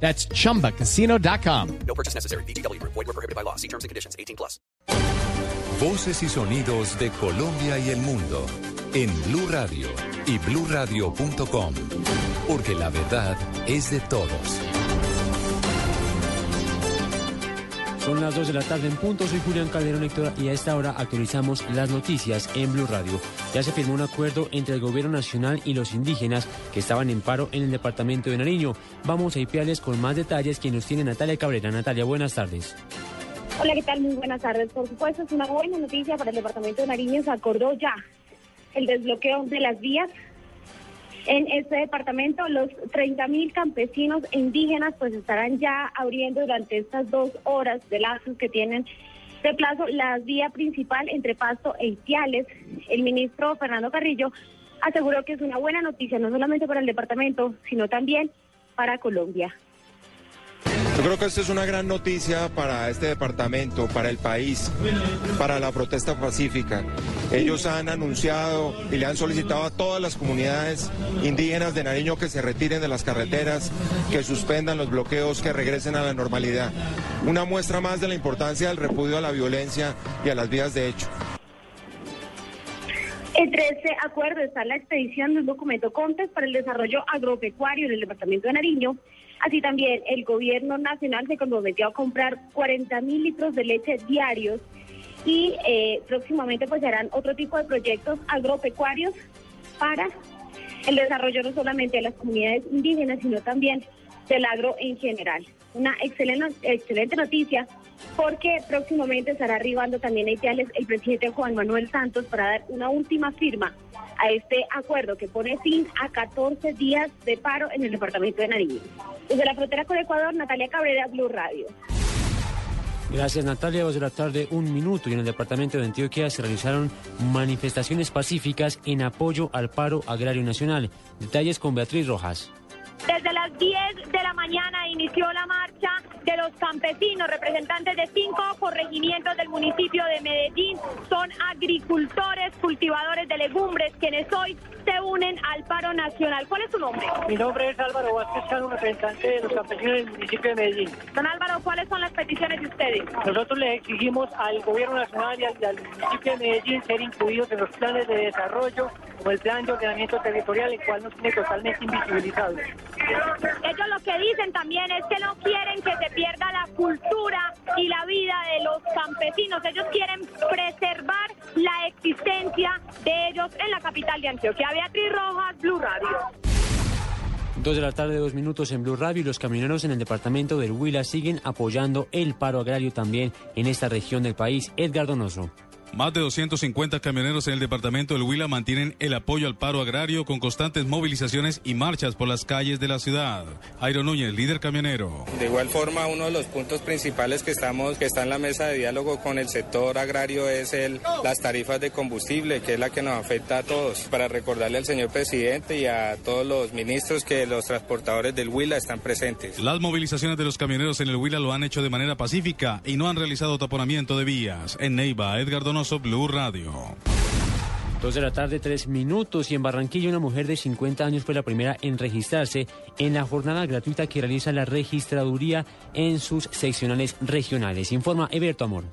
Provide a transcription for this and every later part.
That's chumbacasino.com. No purchase necessary. BGW. Void were prohibited by law. See terms and conditions. 18 plus. Voces y sonidos de Colombia y el mundo en Blue Radio y bluradio.com, porque la verdad es de todos. Son las 2 de la tarde en punto, soy Julián Calderón Héctor y a esta hora actualizamos las noticias en Blue Radio. Ya se firmó un acuerdo entre el gobierno nacional y los indígenas que estaban en paro en el departamento de Nariño. Vamos a IPIales con más detalles que nos tiene Natalia Cabrera. Natalia, buenas tardes. Hola, ¿qué tal? Muy buenas tardes. Por supuesto, es una buena noticia para el departamento de Nariño. Se acordó ya el desbloqueo de las vías en este departamento, los 30 mil campesinos e indígenas pues estarán ya abriendo durante estas dos horas de lazos que tienen de plazo la vía principal entre Pasto e Itiales. El ministro Fernando Carrillo aseguró que es una buena noticia no solamente para el departamento, sino también para Colombia. Creo que esto es una gran noticia para este departamento, para el país, para la protesta pacífica. Ellos han anunciado y le han solicitado a todas las comunidades indígenas de Nariño que se retiren de las carreteras, que suspendan los bloqueos, que regresen a la normalidad. Una muestra más de la importancia del repudio a la violencia y a las vías de hecho. Entre este acuerdo está la expedición de un documento CONTES para el desarrollo agropecuario en el departamento de Nariño. Así también el gobierno nacional se comprometió a comprar 40 mil litros de leche diarios y eh, próximamente pues harán otro tipo de proyectos agropecuarios para el desarrollo no solamente de las comunidades indígenas, sino también del agro en general. Una excelente, excelente noticia porque próximamente estará arribando también a Itiales el presidente Juan Manuel Santos para dar una última firma a este acuerdo que pone fin a 14 días de paro en el departamento de Nariño. Desde la frontera con Ecuador, Natalia Cabrera, Blue Radio. Gracias Natalia, dos de la tarde, un minuto y en el departamento de Antioquia se realizaron manifestaciones pacíficas en apoyo al paro agrario nacional. Detalles con Beatriz Rojas. Desde las 10 de la mañana campesinos, representantes de cinco corregimientos del municipio de Medellín. Son agricultores, cultivadores de legumbres, quienes hoy se unen al paro nacional. ¿Cuál es su nombre? Mi nombre es Álvaro Vázquez Cano, representante de los campesinos del municipio de Medellín. Don Álvaro, ¿cuáles son las peticiones de ustedes? Nosotros le exigimos al gobierno nacional y al, y al municipio de Medellín ser incluidos en los planes de desarrollo como el plan de ordenamiento territorial, el cual nos tiene totalmente invisibilizados. Ellos lo que dicen también es que no quieren que se pierda cultura y la vida de los campesinos. Ellos quieren preservar la existencia de ellos en la capital de Antioquia. Beatriz Rojas, Blue Radio. Dos de la tarde, dos minutos en Blue Radio y los camioneros en el departamento del Huila siguen apoyando el paro agrario también en esta región del país. Edgar Donoso. Más de 250 camioneros en el departamento del Huila mantienen el apoyo al paro agrario con constantes movilizaciones y marchas por las calles de la ciudad. Airo Núñez, líder camionero. De igual forma, uno de los puntos principales que estamos, que está en la mesa de diálogo con el sector agrario es el, las tarifas de combustible, que es la que nos afecta a todos. Para recordarle al señor presidente y a todos los ministros que los transportadores del Huila están presentes. Las movilizaciones de los camioneros en el Huila lo han hecho de manera pacífica y no han realizado taponamiento de vías. En Neiva, Edgar Donoso. Blue Radio. Dos de la tarde, tres minutos. Y en Barranquilla, una mujer de 50 años fue la primera en registrarse en la jornada gratuita que realiza la registraduría en sus seccionales regionales. Informa Eberto Amor.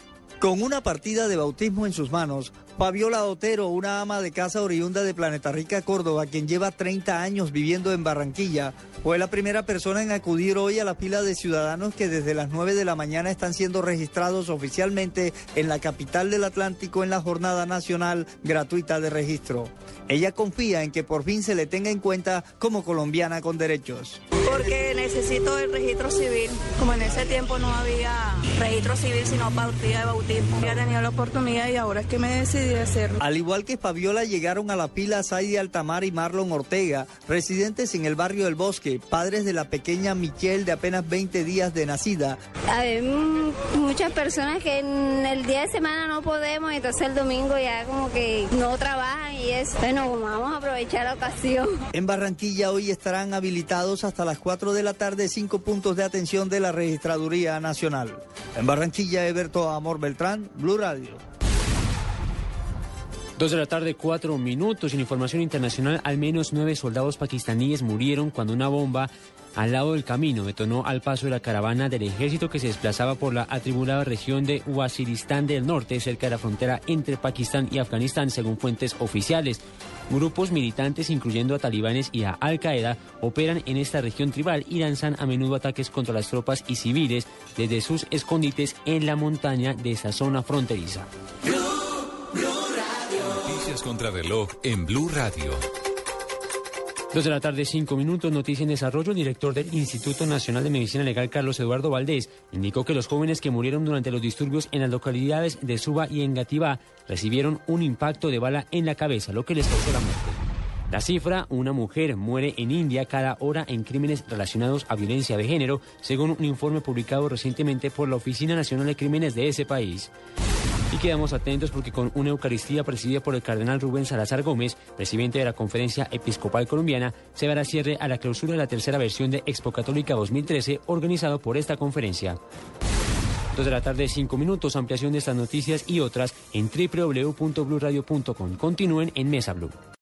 Con una partida de bautismo en sus manos, Fabiola Otero, una ama de casa oriunda de Planeta Rica, Córdoba, quien lleva 30 años viviendo en Barranquilla, fue la primera persona en acudir hoy a la fila de ciudadanos que desde las 9 de la mañana están siendo registrados oficialmente en la capital del Atlántico en la jornada nacional gratuita de registro. Ella confía en que por fin se le tenga en cuenta como colombiana con derechos. Porque necesito el registro civil. Como en ese tiempo no había registro civil, sino partida de bautismo. Había tenido la oportunidad y ahora es que me decidí a hacerlo. Al igual que Fabiola, llegaron a la pila Saidi Altamar y Marlon Ortega, residentes en el barrio del Bosque, padres de la pequeña Michelle de apenas 20 días de nacida. Hay muchas personas que en el día de semana no podemos, entonces el domingo ya como que no trabajan y es, bueno, vamos a aprovechar la ocasión. En Barranquilla hoy estarán habilitados hasta las 4 de la tarde cinco puntos de atención de la Registraduría Nacional. En Barranquilla, Eberto Amor Beltrán, Blue Radio. Dos de la tarde, cuatro minutos. En información internacional, al menos nueve soldados pakistaníes murieron cuando una bomba al lado del camino detonó al paso de la caravana del ejército que se desplazaba por la atribulada región de Waziristán del Norte, cerca de la frontera entre Pakistán y Afganistán, según fuentes oficiales. Grupos militantes, incluyendo a talibanes y a Al-Qaeda, operan en esta región tribal y lanzan a menudo ataques contra las tropas y civiles desde sus escondites en la montaña de esa zona fronteriza. Noticias contra reloj en Blue Radio. Dos de la tarde, cinco minutos, noticia en desarrollo. El director del Instituto Nacional de Medicina Legal, Carlos Eduardo Valdés, indicó que los jóvenes que murieron durante los disturbios en las localidades de Suba y Engativá recibieron un impacto de bala en la cabeza, lo que les causó la muerte. La cifra, una mujer muere en India cada hora en crímenes relacionados a violencia de género, según un informe publicado recientemente por la Oficina Nacional de Crímenes de ese país. Y quedamos atentos porque con una Eucaristía presidida por el cardenal Rubén Salazar Gómez, presidente de la Conferencia Episcopal Colombiana, se dará cierre a la clausura de la tercera versión de Expo Católica 2013 organizado por esta conferencia. Dos de la tarde, cinco minutos, ampliación de estas noticias y otras en www.bluradio.com. Continúen en Mesa Blue.